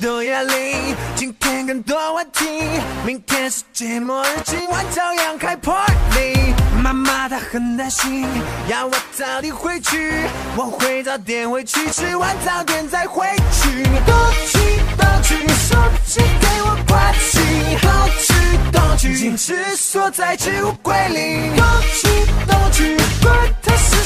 多压力，今天更多问题，明天世界末日，今晚照样开 party。妈妈她很担心，要我早点回去，我会早点回去，吃完早点再回去。东去东去，手机给我关机，东去东去，矜持锁在置物柜里。东去东去，管他是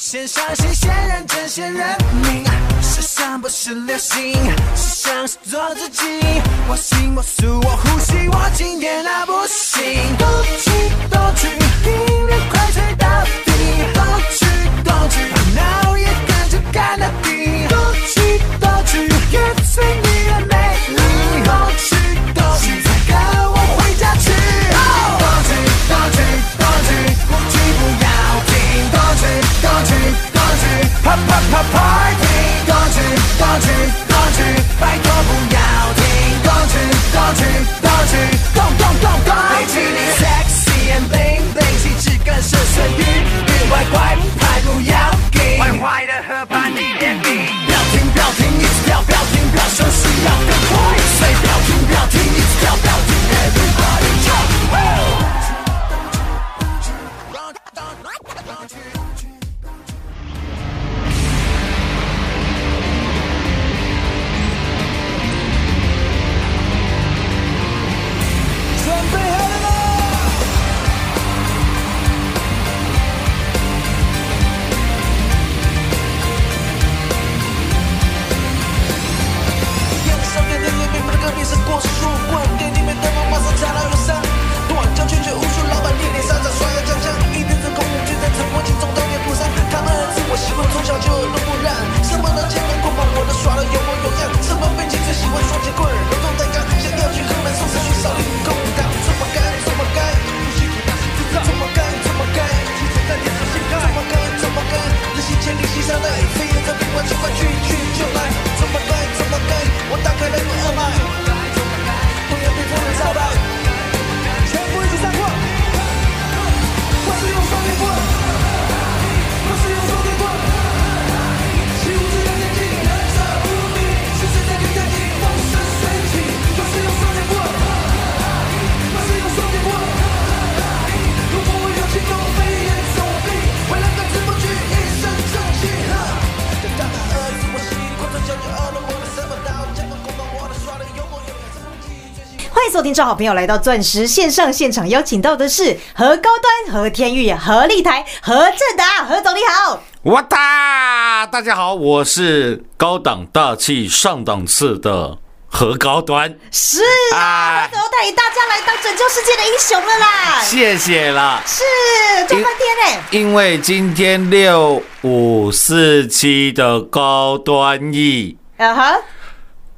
先相信，先认真先认命。时尚不是流行，时尚是做自己。我行我素我听，众好朋友来到钻石线上现场，邀请到的是何高端、何天玉、何立台、何正达，何总你好。我哒，大家好，我是高档大气上档次的何高端，是啊，带领大家来当拯救世界的英雄了啦。谢谢啦。是赚翻天呢、因为今天六五四七的高端 E 啊哈，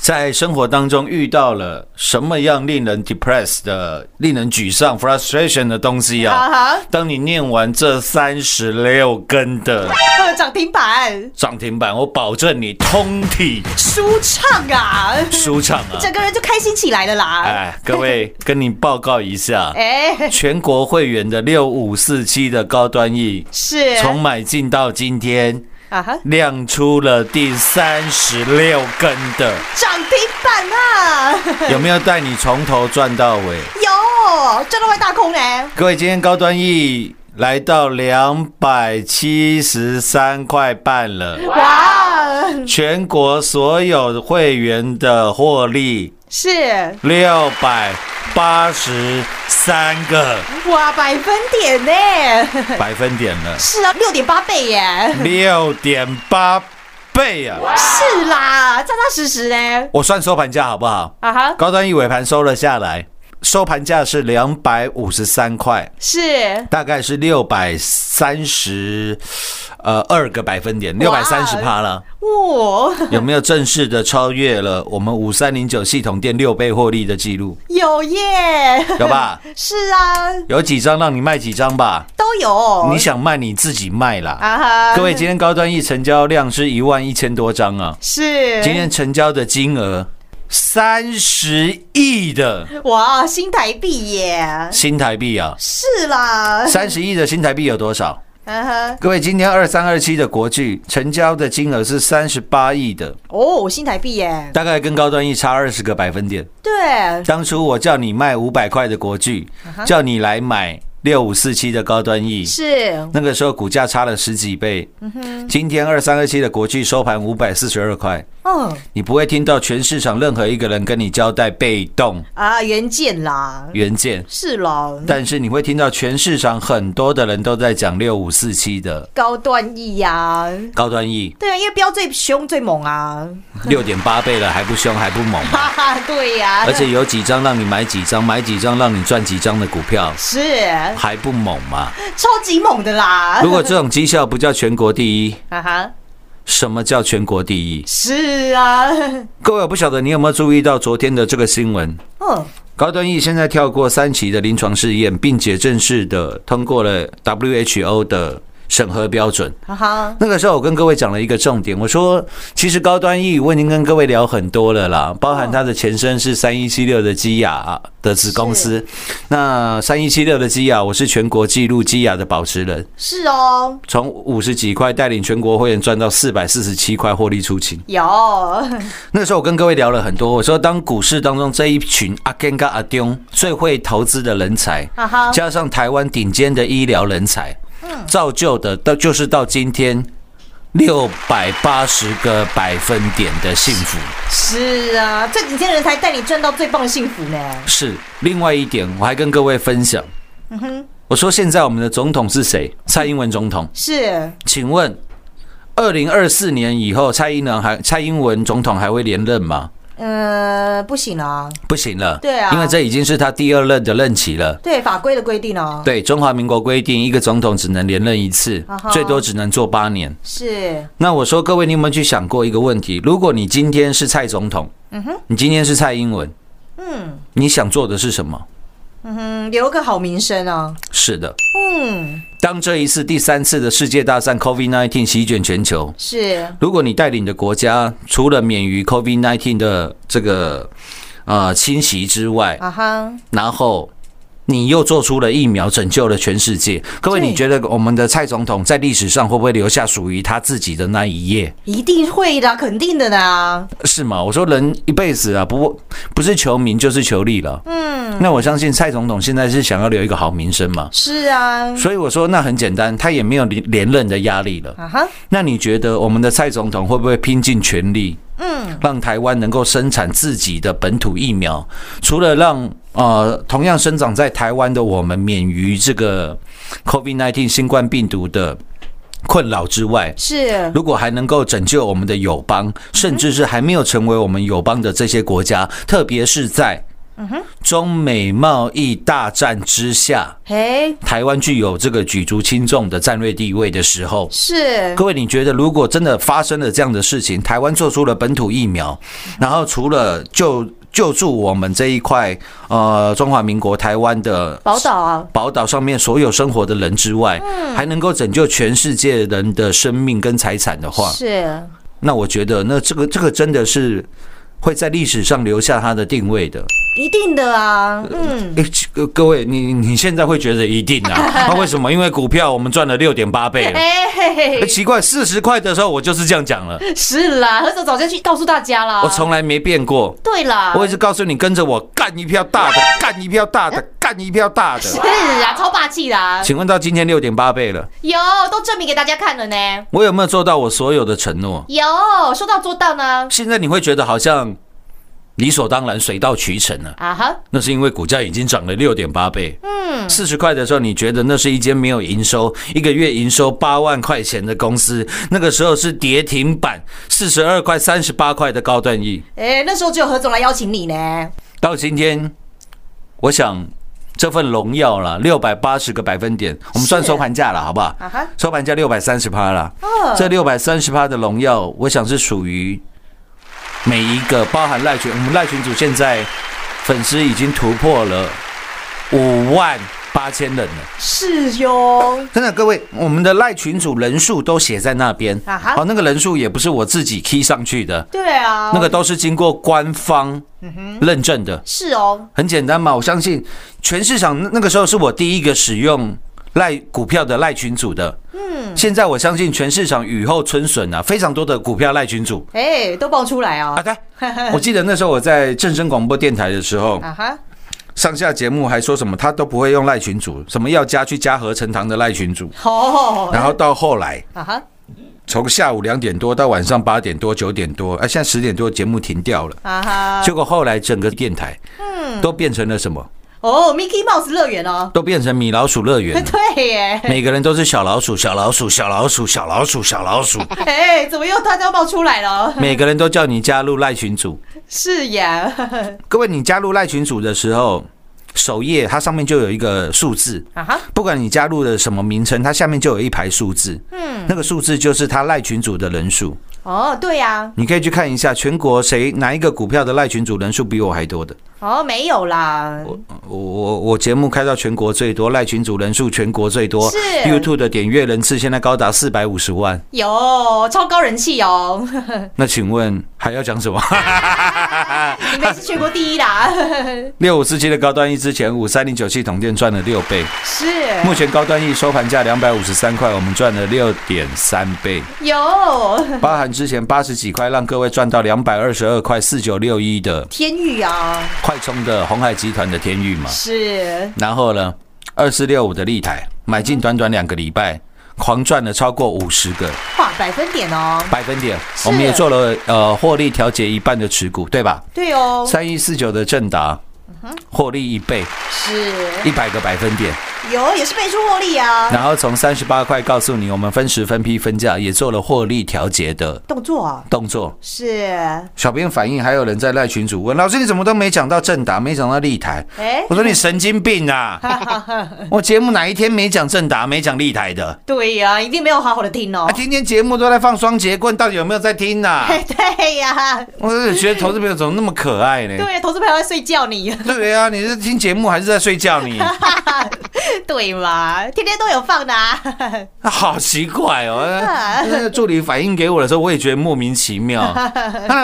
在生活当中遇到了什么样令人 depressed 的、令人沮丧 frustration 的东西啊？当你念完这三十六根的呃 涨停板，涨停板，我保证你通体。舒畅啊，舒畅啊！整个人就开心起来了啦。哎，各位，跟你报告一下，哎，全国会员的六五四七的高端 E，是。从买进到今天啊哈，亮出了第三十六根的，涨停板啊，有没有带你从头赚到尾？有赚到外大空呢。各位，今天高端 E 来到两百七十三块半了，哇，全国所有会员的获利是。六百八十三个哇，百分点呢？百分点了，是啊，六点八倍耶。六点八倍啊！是啦，扎扎实实呢。我算收盘价好不好？啊哈，高端一尾盘收了下来，收盘价是两百五十三块，是大概是六百三十呃二个百分点，六百三十趴了。哇，有没有正式的超越了我们五三零九系统店六倍获利的记录？有耶，有吧？是啊，有几张让你卖几张吧？都有。你想卖你自己卖啦。啊哈，各位，今天高端易成交量是一万一千多张啊，是今天成交的金额三十亿的。哇，新台币耶，新台币啊，是啦，三十亿的新台币有多少？各位，今天二三二七的国巨成交的金额是三十八亿的，哦，新台币耶，大概跟高端一差二十个百分点。对，当初我叫你卖五百块的国巨，叫你来买六五四七的高端 E，是。那个时候股价差了十几倍。今天二三二七的国际收盘五百四十二块，嗯你不会听到全市场任何一个人跟你交代被动。啊，原件啦，原件，是啦，但是你会听到全市场很多的人都在讲六五四七的高端 E 呀，高端 E，对啊，因为标最凶最猛啊，六点八倍了还不凶还不猛嘛。哈哈，对呀，而且有几张让你买几张，买几张让你赚几张的股票，是还不猛吗？超级猛的啦，如果这种绩效不叫全国第一，哈哈，什么叫全国第一？是啊，各位，我不晓得你有没有注意到昨天的这个新闻？嗯，高端疫现在跳过三期的临床试验，并且正式的通过了 WHO 的审核标准。哈哈，那个时候我跟各位讲了一个重点，我说其实高端 E 我已经跟各位聊很多了啦，包含它的前身是三一七六的基亚的子公司。那三一七六的基亚，我是全国纪录基亚的保持人，是哦，从五十几块带领全国会员赚到四百四十七块获利出清。有，那个时候我跟各位聊了很多，我说当股市当中这一群阿根跟阿丢最会投资的人才加上台湾顶尖的医疗人才，造就的到就是到今天六百八十个百分点的幸福。是啊，这几天人才带你赚到最棒的幸福呢，是另外一点，我还跟各位分享，嗯哼我说现在我们的总统是谁？蔡英文总统。是请问，二零二四年以后，蔡英文还蔡英文总统还会连任吗？呃，不行了，不行了，对啊因为这已经是他第二任的任期了。对法规的规定哦，对，中华民国规定，一个总统只能连任一次最多只能做八年。是那我说，各位，你有没有去想过一个问题？如果你今天是蔡总统，嗯哼你今天是蔡英文，嗯你想做的是什么？嗯，留个好名声啊，是的，嗯，当这一次第三次的世界大战 COVID-19 席卷全球，是。如果你带领的国家除了免于 COVID-19 的这个呃侵袭之外，啊哈，然后你又做出了疫苗，拯救了全世界。各位，你觉得我们的蔡总统在历史上会不会留下属于他自己的那一页？一定会的，肯定的呢，是吗？我说人一辈子啊，不不是求名就是求利了。嗯，那我相信蔡总统现在是想要留一个好名声嘛。是啊，所以我说那很简单，他也没有连连任的压力了。啊哈，那你觉得我们的蔡总统会不会拼尽全力，嗯，让台湾能够生产自己的本土疫苗？除了让呃同样生长在台湾的我们免于这个 COVID-19 新冠病毒的困扰之外，是。如果还能够拯救我们的友邦，甚至是还没有成为我们友邦的这些国家，特别是在中美贸易大战之下，嘿，台湾具有这个举足轻重的战略地位的时候，是。各位，你觉得如果真的发生了这样的事情，台湾做出了本土疫苗，然后除了救救助我们这一块呃中华民国台湾的宝岛啊，宝岛上面所有生活的人之外，还能够拯救全世界人的生命跟财产的话，是。那我觉得那这个这个真的是会在历史上留下它的定位的。一定的啊，嗯，诶，各各位，你你现在会觉得一定啊？那为什么？因为股票我们赚了六点八倍了。哎奇怪，四十块的时候我就是这样讲了，是啦，何总早就去告诉大家啦。我从来没变过。对啦，我一直告诉你，跟着我干一票大的，干一票大的，干一票大的。是啊，超霸气啦，请问到今天六点八倍了，有都证明给大家看了呢，我有没有做到我所有的承诺？有说到做到呢，现在你会觉得好像理所当然、水到渠成了，啊哈，那是因为股价已经涨了六点八倍。嗯，四十块的时候，你觉得那是一间没有营收，一个月营收八万块钱的公司，那个时候是跌停板，四十二块、三十八块的高段亿。哎，那时候只有何总来邀请你呢，到今天，我想这份荣耀了，六百八十个百分点，我们算收盘价了，好不好？啊哈，收盘价六百三十趴了。哦这六百三十趴的荣耀，我想是属于每一个包含赖群，我们赖群主现在粉丝已经突破了五万八千人了。是哟，真的，各位，我们的赖群主人数都写在那边。啊哈好，那个人数也不是我自己 key 上去的，对啊，那个都是经过官方认证的。是哦，很简单嘛，我相信全市场那那个时候是我第一个使用赖股票的赖群组的。嗯，现在我相信全市场雨后春笋啊，非常多的股票赖群主哎，都爆出来啊。啊，对，我记得那时候我在正声广播电台的时候，啊哈，上下节目还说什么他都不会用赖群主，什么要加去加合成堂的赖群主。哦，然后到后来，啊哈，从下午两点多到晚上八点多、九点多，啊，现在十点多节目停掉了。啊哈，结果后来整个电台，都变成了什么？哦，Mickey Mouse 乐园哦，都变成米老鼠乐园了。对耶，每个人都是小老鼠，小老鼠，小老鼠，小老鼠，小老鼠。哎，怎么又大家冒出来了？每个人都叫你加入赖群组。是呀，各位，你加入赖群组的时候，首页它上面就有一个数字，啊哈，不管你加入的什么名称，它下面就有一排数字。嗯，那个数字就是它赖群组的人数。哦，对呀，你可以去看一下全国谁哪一个股票的赖群组人数比我还多的。哦，没有啦，我我我节目开到全国最多，赖群组人数全国最多是，YouTube 的点阅人次现在高达四百五十万。有超高人气哦，那请问还要讲什么？你们是全国第一啦，六五四七的高端 E 之前五三零九系统店赚了六倍，是。目前高端 E 收盘价两百五十三块，我们赚了六点三倍，有。包含之前八十几块让各位赚到两百二十二块四九六一的。天域啊，快充的红海集团的天域嘛，是。然后呢二四六五的立台买进短短两个礼拜。狂赚了超过五十个。哇，百分点哦，百分点，我们也做了呃获利调节一半的持股，对吧？对哦，三一四九的正达，获利一倍，是。一百个百分点。有也是倍数获利啊，然后从三十八块告诉你，我们分时分批分价，也做了获利调节的动作啊，动作。是，小编反映，还有人在赖群主问老师，你怎么都没讲到正达，没讲到立台？哎我说你神经病啊！我节目哪一天没讲正达，没讲立台的？对呀，一定没有好好的听哦啊，，天天节目都在放双节棍，到底有没有在听呐、哎 对呀，我是觉得投资朋友怎么那么可爱呢？对，投资朋友在睡觉你，对啊，你是听节目还是在睡觉你？对嘛，天天都有放的啊，好奇怪哦！那个助理反映给我的时候，我也觉得莫名其妙。啊，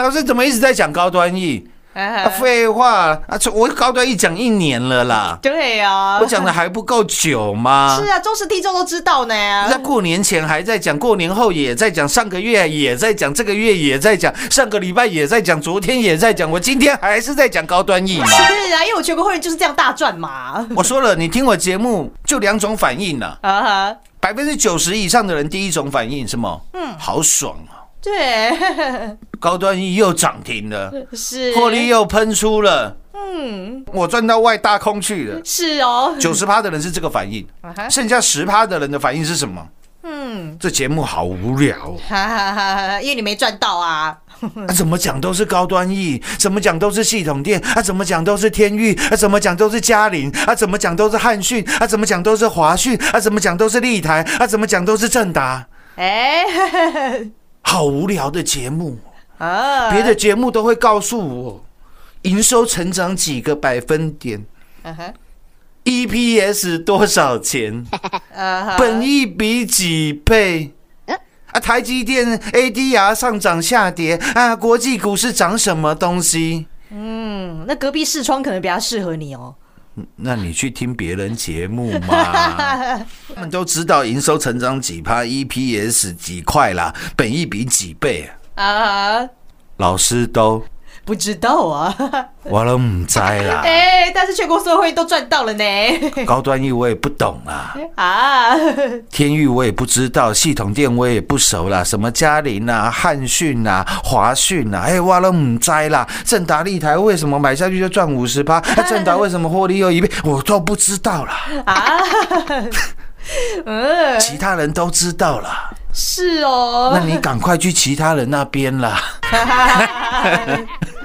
老师怎么一直在讲高端 E？啊，废话啊！这我高端一讲一年了啦，对呀，我讲的还不够久吗？是啊，忠实听众都知道呢，在过年前还在讲，过年后也在讲，上个月也在讲，这个月也在讲，上个礼拜也在讲，昨天也在讲，我今天还是在讲高端 E 嘛。是啊，因为我全国会员就是这样大赚嘛，我说了，你听我节目就两种反应了，啊哈，百分之九十以上的人第一种反应什么？嗯，好爽啊！对，高端 E 又涨停了，是。获利又喷出了，嗯，我赚到外大空去了。是哦，九十趴的人是这个反应剩下十趴的人的反应是什么？嗯，这节目好无聊哦。哈哈哈哈，因为你没赚到啊，啊，怎么讲都是高端 E，怎么讲都是系统店，啊，怎么讲都是天域，啊，怎么讲都是嘉陵，啊，怎么讲都是汉讯，啊，怎么讲都是华讯，啊，怎么讲都是立台，啊，怎么讲都是正达，哎，好无聊的节目。啊，别的节目都会告诉我营收成长几个百分点嗯哼，，EPS 多少钱，啊本益比几倍。啊，台积电 ADR 上涨下跌啊，国际股市涨什么东西？嗯，那隔壁视窗可能比较适合你哦。那你去听别人节目嘛，他们都知道营收成长几趴，EPS 几块啦，本益比几倍啊，啊，老师都不知道啊。我都唔知啦。哎，但是全国所有会员都赚到了呢。高端 E 我也不懂啊。啊，天域我也不知道，系统店我也不熟啦，什么嘉陵啊、汉讯啊、华讯啊，哎，我都唔知啦。正达立台为什么买下去就赚五十趴？那正达为什么获利又一倍？我都不知道啦。啊，嗯，其他人都知道啦，是哦。那你赶快去其他人那边啦。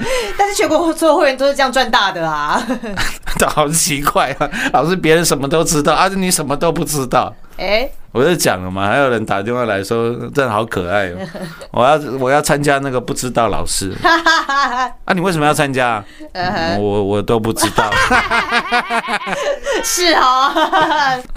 但是全国所有会员都是这样赚大的啊！好奇怪啊，老师别人什么都知道，而啊，你什么都不知道。哎，我就讲了嘛，还有人打电话来说，真的好可爱哦、我要我要参加那个不知道老师啊，你为什么要参加？我我都不知道，是哦。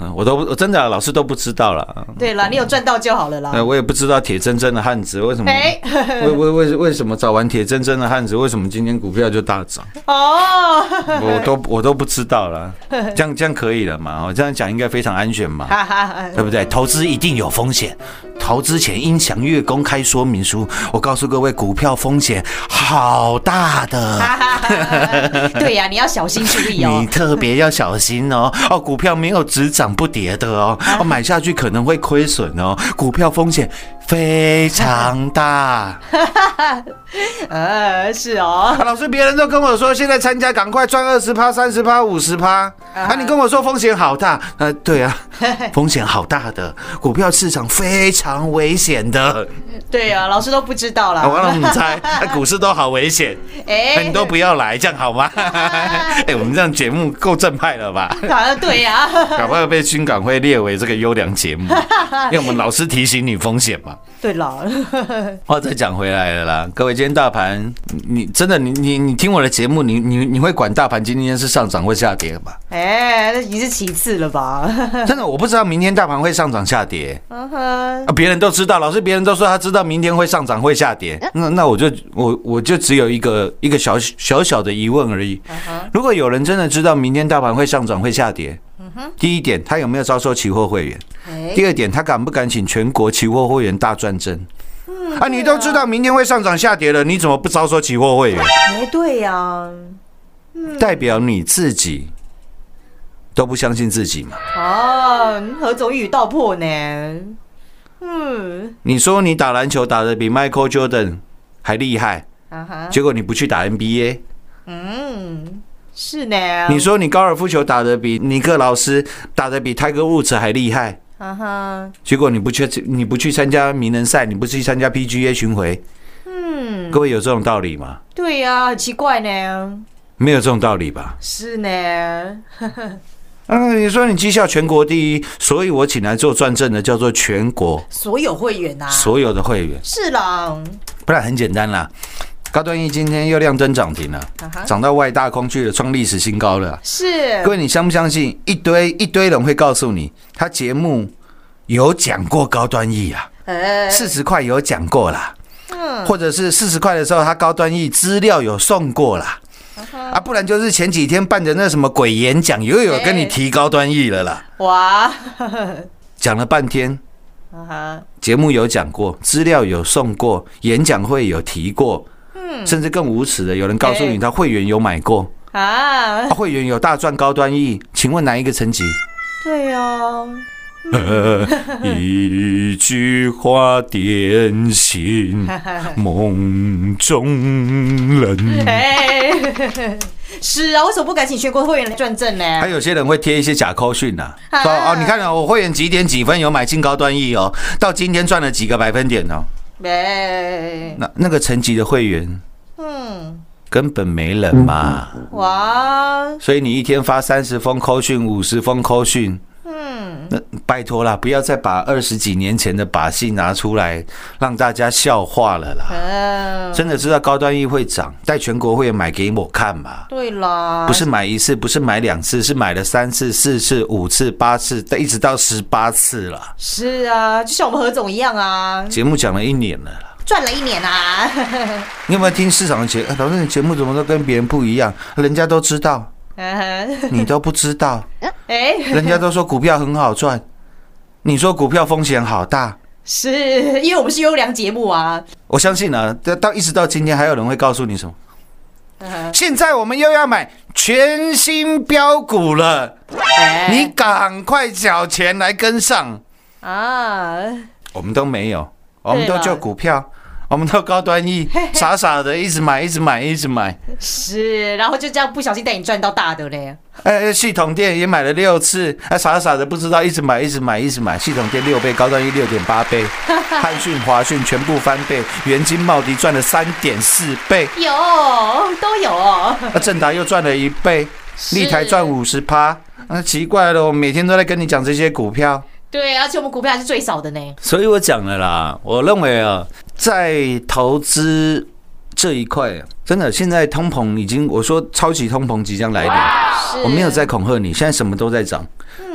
嗯我都不我真的啊老师都不知道了。对了，你有赚到就好了啦呃，。我也不知道铁铮铮的汉子为什么哎，为为为为什么找完铁铮铮的汉子为什么今天股票就大涨？哦，我都我都不知道了，这样这样可以了嘛？我这样讲应该非常安全嘛？对不对？投资一定有风险，投资前应详阅公开说明书。我告诉各位，股票风险好大的。对呀，你要小心注意哦你哦。特别要小心哦！哦，股票没有只涨不跌的哦，哦，买下去可能会亏损哦，股票风险非常大。呃，是哦。啊老师，别人都跟我说，现在参加赶快赚二十趴、三十趴、五十趴。啊，你跟我说风险好大，呃，对啊，风险好大的，股票市场非常危险的。对啊，老师都不知道啦我啦。让你猜，啊股市都好危险，哎那你都不要来，这样好吗？哎，我们这样节目够正派了吧？对呀。搞不好被军港会列为这个优良节目，因为我们老师提醒你风险嘛。对了，话再讲回来了啦，各位，今天大盘，你真的你你你听我的节目，你你你会管大盘今天是上涨或下跌吗？哎，那已经是其次了吧？真的，我不知道明天大盘会上涨下跌嗯哼，啊，别人都知道，老师别人都说他知道明天会上涨会下跌，那那我就我我就只有一个一个小小小的疑问而已。如果有人真的知道明天大盘会上涨会下跌，第一点，他有没有招收期货会员？哎，第二点，他敢不敢请全国期货会员大赚针？啊，你都知道明天会上涨下跌了，你怎么不招收期货会员？哎，对呀。代表你自己都不相信自己嘛？哦，何总一语道破呢。嗯，你说你打篮球打得比 Michael Jordan 还厉害，啊哈，结果你不去打 NBA。嗯，是呢。你说你高尔夫球打得比尼克劳斯打得比泰戈伍兹还厉害，啊哈，结果你不去你不去参加名人赛，你不去参加 PGA 巡回，嗯，各位有这种道理吗？对呀，很奇怪呢。没有这种道理吧？是呢。嗯，你说你绩效全国第一，所以我请来做转正的叫做全国所有会员呐、所有的会员，是啦，不然很简单啦。高端 E 今天又亮灯涨停了涨到外大空去了，创历史新高了。是各位，你相不相信？一堆一堆人会告诉你，他节目有讲过高端 E 啊，呃，四十块有讲过啦，嗯或者是四十块的时候，他高端 E 资料有送过啦。啊，不然就是前几天办的那什么鬼演讲，又有跟你提高端 E 了啦，哇，讲了半天，啊，节目有讲过，资料有送过，演讲会有提过，甚至更无耻的，有人告诉你哎他会员有买过，啊。啊，会员有大赚高端 E，请问哪一个层级？对哦，一句话点醒 梦中人。哎，是啊，为什么不赶紧全国会员来转正呢？还有些人会贴一些假扣讯呐，啊说哦，你看啊，我会员几点几分有买进高端 E 哦，到今天赚了几个百分点哦。没，那那个层级的会员嗯，根本没人嘛，哇，所以你一天发三十封扣讯、五十封扣讯，嗯，那拜托啦，不要再把二十几年前的把戏拿出来让大家笑话了啦。嗯，真的知道高端议会涨，带全国会员买给我看嘛？对啦，不是买一次，不是买两次，是买了三次、四次、五次、八次，一直到十八次了。是啊，就像我们何总一样啊，节目讲了一年了啦，赚了一年啊，你有没有听市场的节？哎老师，你节目怎么都跟别人不一样？人家都知道，嗯你都不知道。哎，人家都说股票很好赚，你说股票风险好大。是因为我们是优良节目啊，我相信啊，到到一直到今天，还有人会告诉你什么？嗯现在我们又要买全新标股了，哎。你赶快缴钱来跟上。啊，我们都没有，我们都对啦。就股票，我们到高端一傻傻的一直买，一直买，一直买。是，然后就这样不小心带你赚到大的嘞，哎，系统店也买了六次，哎傻傻的不知道一直买，一直买，一直买。系统店六倍，高端一六点八倍，汉讯、华讯全部翻倍，元金、茂迪赚了三点四倍，有都有哦，那正达又赚了一倍，立台赚五十趴。那奇怪了，我每天都在跟你讲这些股票。对，而且我们股票还是最少的呢，所以我讲了啦，我认为啊，在投资这一块，真的现在通膨已经，我说超级通膨即将来临，我没有在，恐吓你，现在什么都在涨。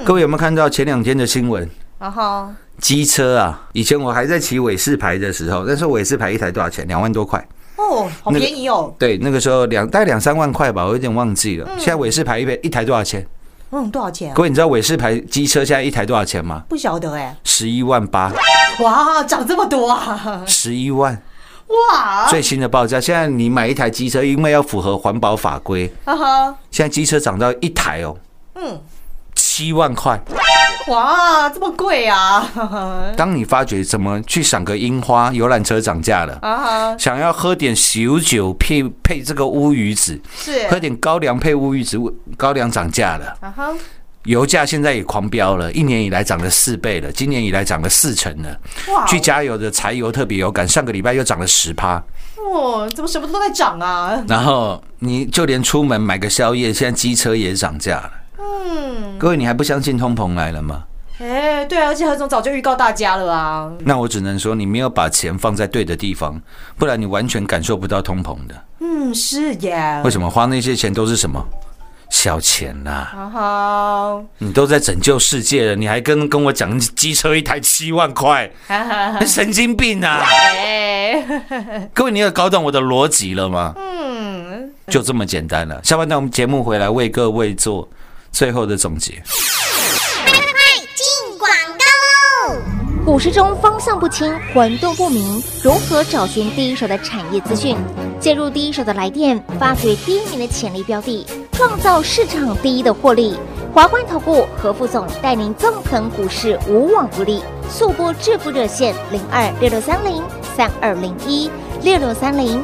各位有没有看到前两天的新闻？然后机车啊，以前我还在骑伟士牌的时候，那时候伟士牌一台多少钱？两万多块。哦，好便宜哦，对，那个时候两大概两三万块吧，我有点忘记了。现在伟士牌一台一台多少钱？嗯，多少钱啊各？位你知道伟士牌机车现在一台多少钱吗？不晓得哎，十一万八，哇，涨这么多啊，十一万。哇，最新的报价，现在你买一台机车，因为要符合环保法规，现在机车涨到一台哦，嗯，七万块。哇，这么贵啊，当你发觉怎么去赏个樱花，游览车涨价了，啊哈，想要喝点喜酒配配这个乌鱼子，是，喝点高粱配乌鱼子，高粱涨价了，啊哈，油价现在也狂飙了，一年以来涨了四倍了，今年以来涨了四成了。哇，去加油的柴油特别有感，上个礼拜又涨了十趴。哦，怎么什么都在涨啊？然后你就连出门买个宵夜，现在机车也涨价了。嗯，各位，你还不相信通膨来了吗？哎，对啊，而且何总早就预告大家了啊，那我只能说你没有把钱放在对的地方，不然你完全感受不到通膨的。嗯，是耶为，什么花那些钱都是什么小钱呐、啊哈，你都在拯救世界了，你还跟跟我讲机车一台七万块，神经病啊！哎，各位，你有搞懂我的逻辑了吗？嗯，就这么简单了。下半段我们节目回来为各位做最后的总结。进广告喽！股市中方向不清、混沌不明，如何找寻第一手的产业资讯？介入第一手的来电，发掘第一名的潜力标的，创造市场第一的获利。华冠投顾何副总带领纵横股市，无往不利。速播致富热线零二六六三零三二零一六六三零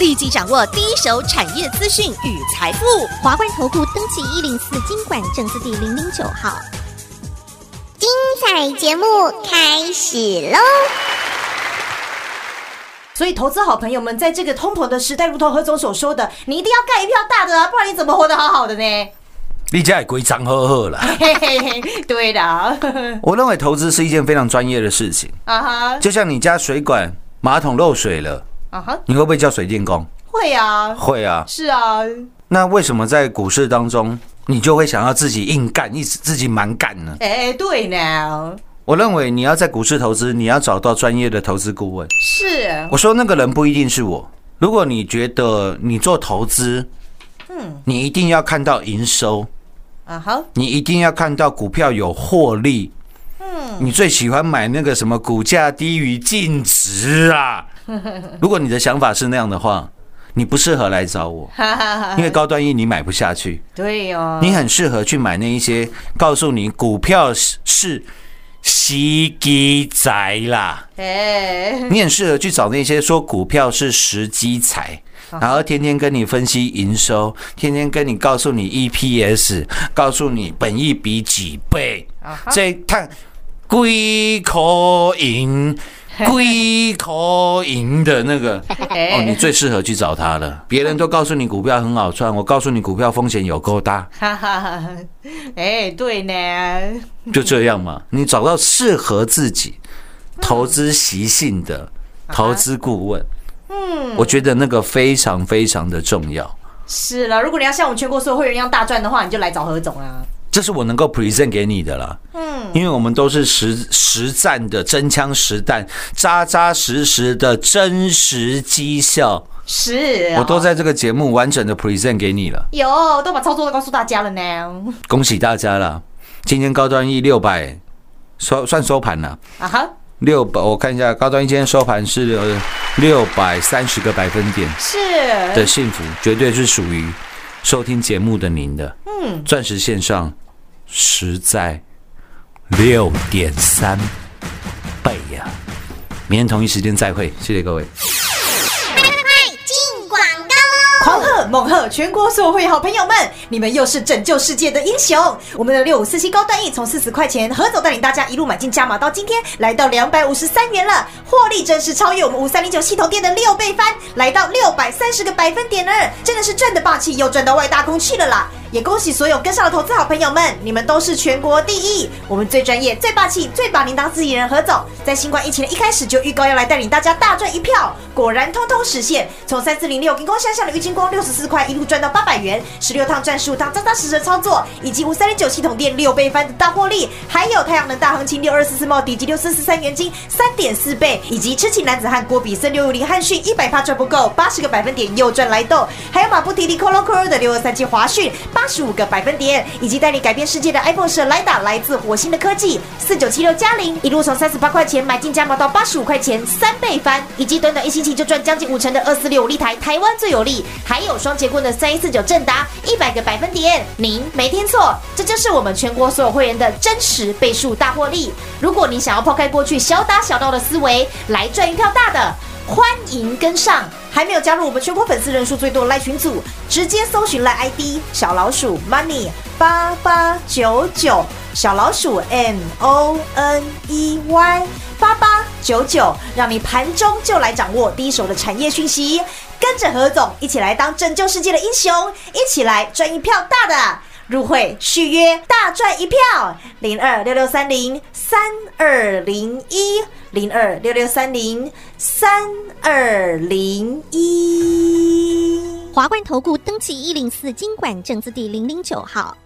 立即掌握第一手产业资讯与财富。华冠投顾登记一零四经管证字第零零九号。精彩节目开始喽！所以投资好朋友们，在这个通膨的时代，如同何总所说的，你一定要干一票大的啊，不然你怎么活得好好的呢？你家也规章呵呵啦。嘿嘿嘿，对的，啊我认为投资是一件非常专业的事情啊，哈，就像你家水管马桶漏水了，啊哈，你会不会叫水电工？会啊，会啊。是啊，那为什么在股市当中，你就会想要自己硬干，一直自己蛮干呢？哎，对呢，我认为你要在股市投资，你要找到专业的投资顾问。是，我说那个人不一定是我。如果你觉得你做投资，嗯，你一定要看到营收，啊哈，你一定要看到股票有获利。嗯，你最喜欢买那个什么股价低于净值啊？如果你的想法是那样的话，你不适合来找我，因为高端 E 你买不下去。对哦，你很适合去买那一些告诉你股票是是时机财啦，哎，你很适合去找那些说股票是时机财。然后天天跟你分析营收，天天跟你告诉你 EPS，告诉你本益比几倍，这探龟口赢，龟口赢的那个 哦，你最适合去找他了。别人都告诉你股票很好赚，我告诉你股票风险有够大，哈哈哈，哎，对呢，就这样嘛。你找到适合自己投资习性的投资顾问，嗯，我觉得那个非常非常的重要。是了，如果你要像我们全国所有会员一样大赚的话，你就来找何总啊。这是我能够 present 给你的啦。嗯，因为我们都是实实战的真枪实弹、扎扎实实的真实绩效，是，我都在这个节目完整的 present 给你了。有，都把操作都告诉大家了呢。恭喜大家了！今天高端 E 六百收算收盘了啊哈，六百，我看一下高端一今天收盘是六百三十个百分点是的幸福，绝对是属于收听节目的您的。嗯，钻石线上实在六点三倍呀！明天同一时间再会，谢谢各位。猛贺全国所有会好朋友们，你们又是拯救世界的英雄！我们的六五四七高端 E 从四十块钱何总带领大家一路买进加码，到今天来到两百五十三元了，获利真是超越我们五三零九系统店的六倍翻，来到六百三十个百分点呢，真的是赚的霸气，又赚到外大空去了啦！也恭喜所有跟上的投资好朋友们，你们都是全国第一，我们最专业、最霸气、最把您当自己人何总，在新冠疫情的一开始就预告要来带领大家大赚一票，果然通通实现。从三四零六金光向下的郁金光六十四块一路赚到八百元，十六趟赚十五趟，扎扎实实操作，以及五三零九系统店六倍翻的大获利，还有太阳能大行情六二四四茂底及六四四三元金三点四倍，以及痴情男子汉郭比森六五零汉讯一百发赚不够，八十个百分点又赚来豆，还有马不提提 Colo Colo 的六二三七华讯八十五个百分点，以及带你改变世界的 iPhone 十来打来自火星的科技四九七六加零，一路从三十八块钱买进加码到八十五块钱，三倍翻，以及短短一星期就赚将近五成的二四六五立台，台湾最有利，还有双节棍的三一四九正达一百个百分点，您没听错，这就是我们全国所有会员的真实倍数大获利。如果你想要抛开过去小打小闹的思维，来赚一票大的。欢迎跟上！还没有加入我们全国粉丝人数最多的赖群组，直接搜寻赖 ID 小老鼠 money 八八九九，小老鼠 M O N E Y 八八九九，让你盘中就来掌握第一手的产业讯息，跟着何总一起来当拯救世界的英雄，一起来赚一票大的！入会续约大赚一票，零二六六三零三二零一零二六六三零三二零一。华冠投顾登记一零四经管证字第零零九号。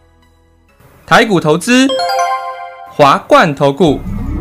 台股投资，华冠投顾。